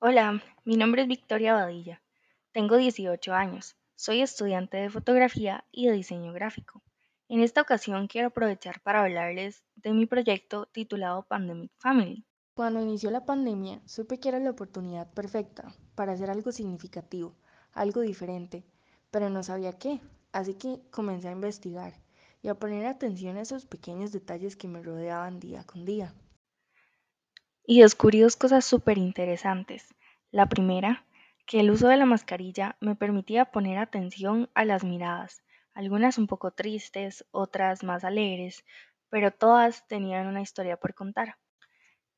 Hola, mi nombre es Victoria Badilla. Tengo 18 años. Soy estudiante de fotografía y de diseño gráfico. En esta ocasión quiero aprovechar para hablarles de mi proyecto titulado Pandemic Family. Cuando inició la pandemia, supe que era la oportunidad perfecta para hacer algo significativo, algo diferente, pero no sabía qué, así que comencé a investigar y a poner atención a esos pequeños detalles que me rodeaban día con día. Y descubrí dos cosas súper interesantes. La primera, que el uso de la mascarilla me permitía poner atención a las miradas, algunas un poco tristes, otras más alegres, pero todas tenían una historia por contar.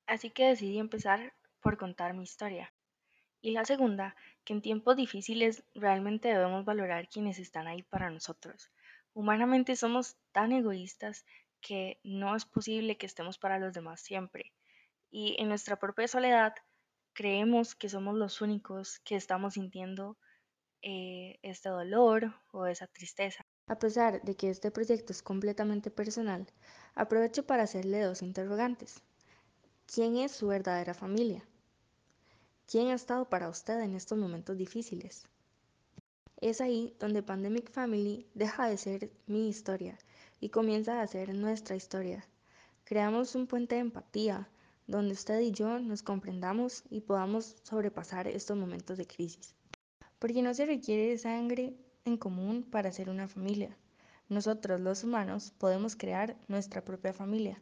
Así que decidí empezar por contar mi historia. Y la segunda, que en tiempos difíciles realmente debemos valorar quienes están ahí para nosotros. Humanamente somos tan egoístas que no es posible que estemos para los demás siempre. Y en nuestra propia soledad creemos que somos los únicos que estamos sintiendo eh, este dolor o esa tristeza. A pesar de que este proyecto es completamente personal, aprovecho para hacerle dos interrogantes. ¿Quién es su verdadera familia? ¿Quién ha estado para usted en estos momentos difíciles? Es ahí donde Pandemic Family deja de ser mi historia y comienza a ser nuestra historia. Creamos un puente de empatía donde usted y yo nos comprendamos y podamos sobrepasar estos momentos de crisis. Porque no se requiere sangre en común para ser una familia. Nosotros los humanos podemos crear nuestra propia familia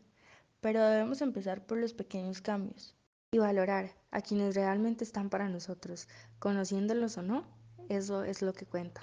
pero debemos empezar por los pequeños cambios y valorar a quienes realmente están para nosotros, conociéndolos o no, eso es lo que cuenta.